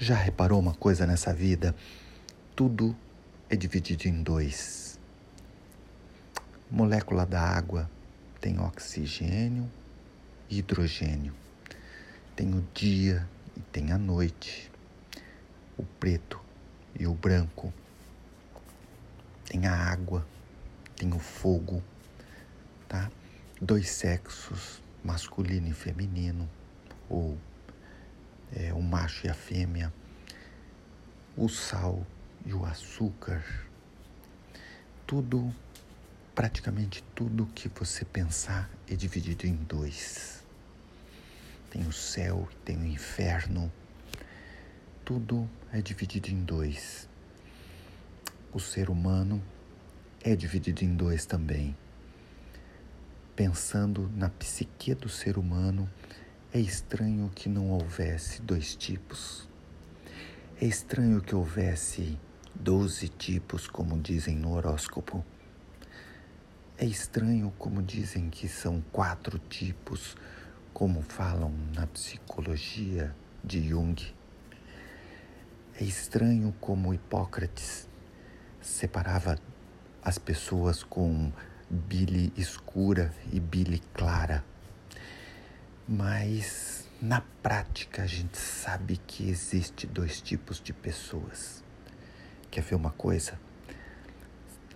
Já reparou uma coisa nessa vida? Tudo é dividido em dois. Molécula da água tem oxigênio e hidrogênio. Tem o dia e tem a noite. O preto e o branco. Tem a água, tem o fogo, tá? Dois sexos, masculino e feminino, ou é, o macho e a fêmea, o sal e o açúcar, tudo, praticamente tudo que você pensar é dividido em dois. Tem o céu, tem o inferno, tudo é dividido em dois. O ser humano é dividido em dois também. Pensando na psique do ser humano, é estranho que não houvesse dois tipos. É estranho que houvesse doze tipos, como dizem no horóscopo. É estranho como dizem que são quatro tipos, como falam na psicologia de Jung. É estranho como Hipócrates separava as pessoas com bile escura e bile clara. Mas na prática a gente sabe que existe dois tipos de pessoas. Quer ver uma coisa?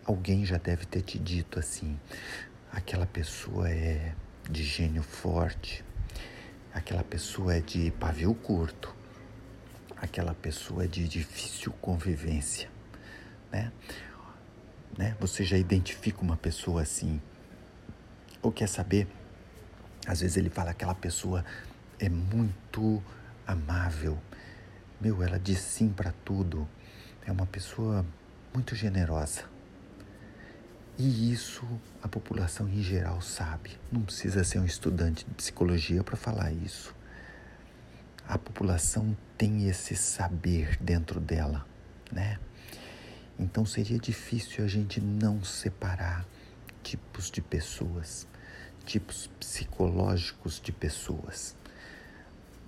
Alguém já deve ter te dito assim: aquela pessoa é de gênio forte, aquela pessoa é de pavio curto, aquela pessoa é de difícil convivência, né? né? Você já identifica uma pessoa assim. Ou quer saber? Às vezes ele fala aquela pessoa é muito amável. Meu, ela diz sim para tudo. É uma pessoa muito generosa. E isso a população em geral sabe. Não precisa ser um estudante de psicologia para falar isso. A população tem esse saber dentro dela, né? Então seria difícil a gente não separar tipos de pessoas tipos psicológicos de pessoas.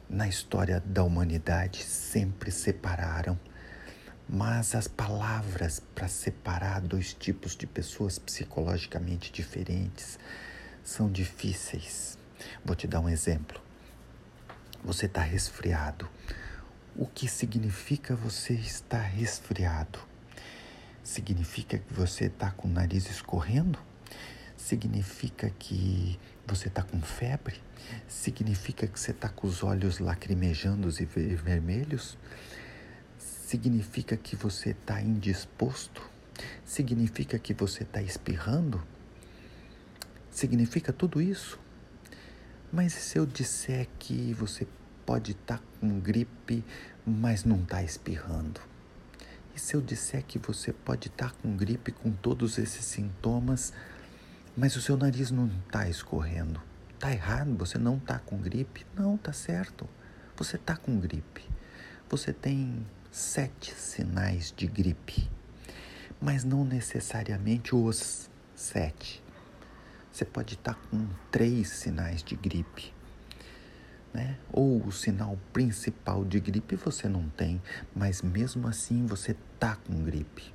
Na história da humanidade sempre separaram, mas as palavras para separar dois tipos de pessoas psicologicamente diferentes são difíceis. Vou te dar um exemplo. Você está resfriado. O que significa você estar resfriado? Significa que você está com o nariz escorrendo? Significa que você está com febre? Significa que você está com os olhos lacrimejando e vermelhos? Significa que você está indisposto? Significa que você está espirrando? Significa tudo isso? Mas se eu disser que você pode estar tá com gripe, mas não está espirrando? E se eu disser que você pode estar tá com gripe com todos esses sintomas, mas o seu nariz não está escorrendo. Está errado, você não está com gripe. Não, está certo. Você está com gripe. Você tem sete sinais de gripe, mas não necessariamente os sete. Você pode estar tá com três sinais de gripe. Né? Ou o sinal principal de gripe você não tem, mas mesmo assim você está com gripe.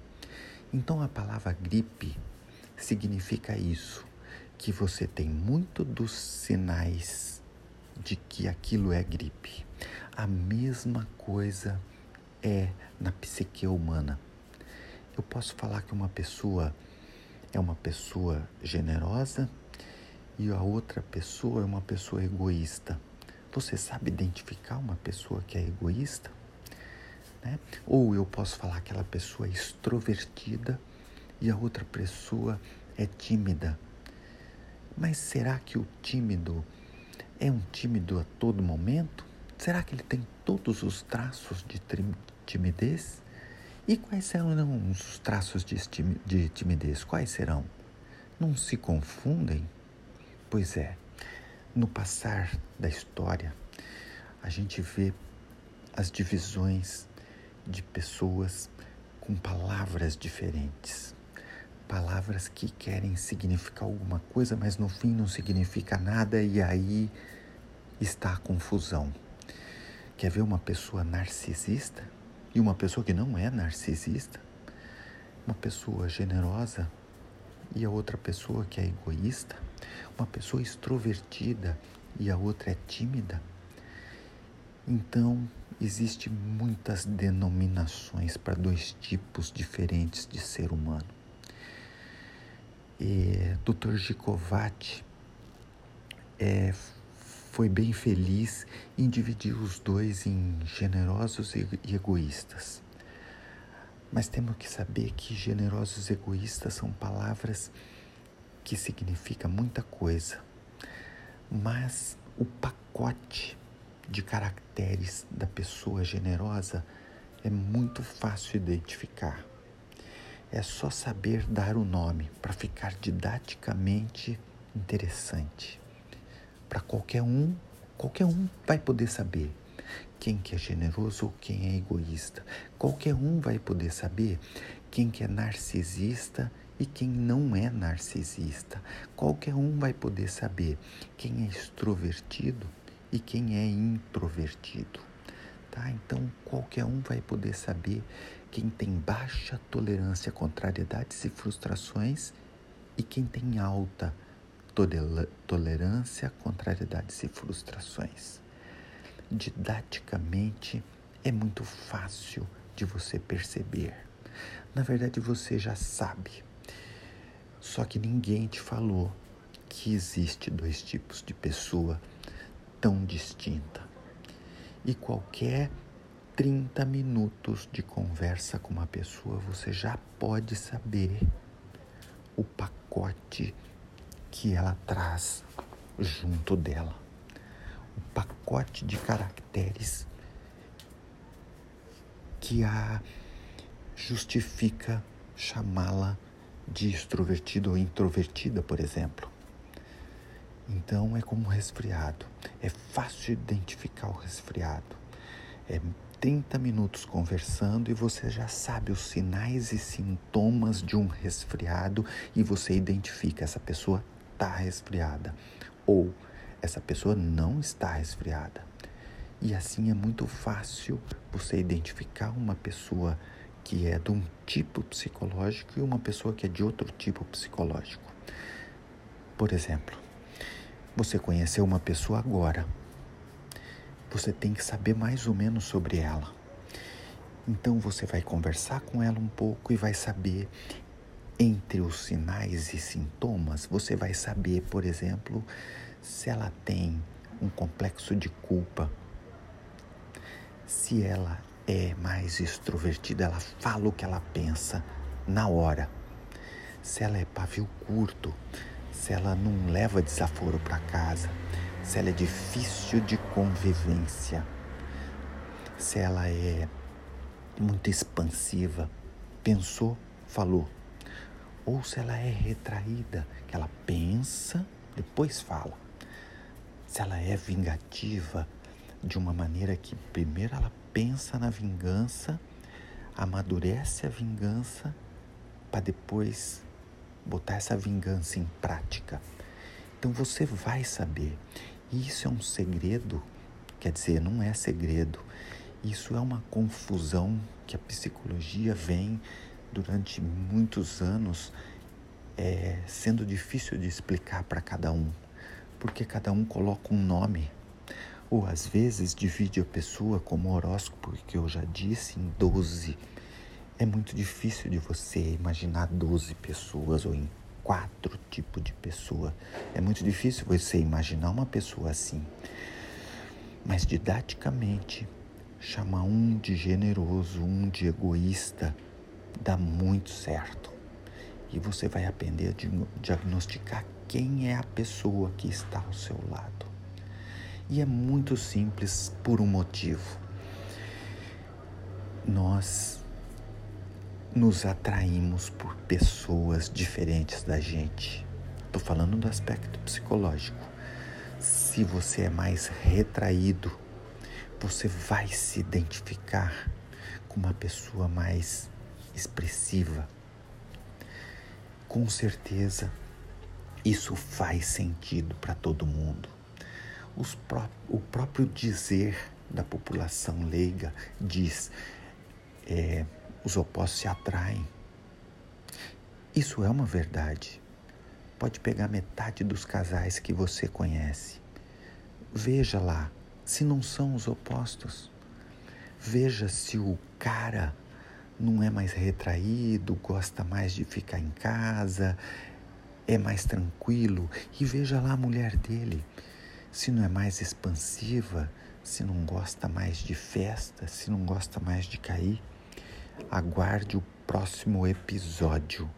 Então a palavra gripe significa isso, que você tem muito dos sinais de que aquilo é gripe. A mesma coisa é na psique humana. Eu posso falar que uma pessoa é uma pessoa generosa e a outra pessoa é uma pessoa egoísta. Você sabe identificar uma pessoa que é egoísta? Né? Ou eu posso falar que aquela pessoa é extrovertida e a outra pessoa é tímida. Mas será que o tímido é um tímido a todo momento? Será que ele tem todos os traços de timidez? E quais serão os traços de timidez? Quais serão? Não se confundem? Pois é, no passar da história, a gente vê as divisões de pessoas com palavras diferentes palavras que querem significar alguma coisa, mas no fim não significa nada e aí está a confusão. Quer ver uma pessoa narcisista e uma pessoa que não é narcisista? Uma pessoa generosa e a outra pessoa que é egoísta? Uma pessoa extrovertida e a outra é tímida? Então, existe muitas denominações para dois tipos diferentes de ser humano. E Dr. Gicovati é, foi bem feliz em dividir os dois em generosos e egoístas. Mas temos que saber que generosos e egoístas são palavras que significam muita coisa. Mas o pacote de caracteres da pessoa generosa é muito fácil identificar. É só saber dar o nome para ficar didaticamente interessante. Para qualquer um, qualquer um vai poder saber quem que é generoso ou quem é egoísta. Qualquer um vai poder saber quem que é narcisista e quem não é narcisista. Qualquer um vai poder saber quem é extrovertido e quem é introvertido. Tá? Então, qualquer um vai poder saber quem tem baixa tolerância a contrariedades e frustrações e quem tem alta tolerância a contrariedades e frustrações. Didaticamente, é muito fácil de você perceber. Na verdade, você já sabe. Só que ninguém te falou que existe dois tipos de pessoa tão distinta. E qualquer 30 minutos de conversa com uma pessoa, você já pode saber o pacote que ela traz junto dela. O pacote de caracteres que a justifica chamá-la de extrovertida ou introvertida, por exemplo. Então é como resfriado. É fácil identificar o resfriado. É 30 minutos conversando e você já sabe os sinais e sintomas de um resfriado e você identifica essa pessoa está resfriada ou essa pessoa não está resfriada. E assim é muito fácil você identificar uma pessoa que é de um tipo psicológico e uma pessoa que é de outro tipo psicológico. Por exemplo, você conheceu uma pessoa agora. Você tem que saber mais ou menos sobre ela. Então você vai conversar com ela um pouco e vai saber entre os sinais e sintomas, você vai saber, por exemplo, se ela tem um complexo de culpa, se ela é mais extrovertida, ela fala o que ela pensa na hora. Se ela é pavio curto, se ela não leva desaforo para casa, se ela é difícil de convivência, se ela é muito expansiva, pensou, falou. Ou se ela é retraída, que ela pensa, depois fala. Se ela é vingativa, de uma maneira que primeiro ela pensa na vingança, amadurece a vingança, para depois botar essa vingança em prática. Então você vai saber. Isso é um segredo, quer dizer, não é segredo. Isso é uma confusão que a psicologia vem durante muitos anos é, sendo difícil de explicar para cada um, porque cada um coloca um nome. Ou às vezes divide a pessoa como horóscopo, que eu já disse, em 12 é muito difícil de você imaginar 12 pessoas ou em quatro tipos de pessoa. É muito difícil você imaginar uma pessoa assim. Mas didaticamente, chamar um de generoso, um de egoísta, dá muito certo. E você vai aprender a diagnosticar quem é a pessoa que está ao seu lado. E é muito simples por um motivo. Nós nos atraímos por pessoas diferentes da gente. Estou falando do aspecto psicológico. Se você é mais retraído, você vai se identificar com uma pessoa mais expressiva. Com certeza, isso faz sentido para todo mundo. Pró o próprio dizer da população leiga diz é, os opostos se atraem. Isso é uma verdade. Pode pegar metade dos casais que você conhece. Veja lá se não são os opostos. Veja se o cara não é mais retraído, gosta mais de ficar em casa, é mais tranquilo. E veja lá a mulher dele, se não é mais expansiva, se não gosta mais de festa, se não gosta mais de cair. Aguarde o próximo episódio.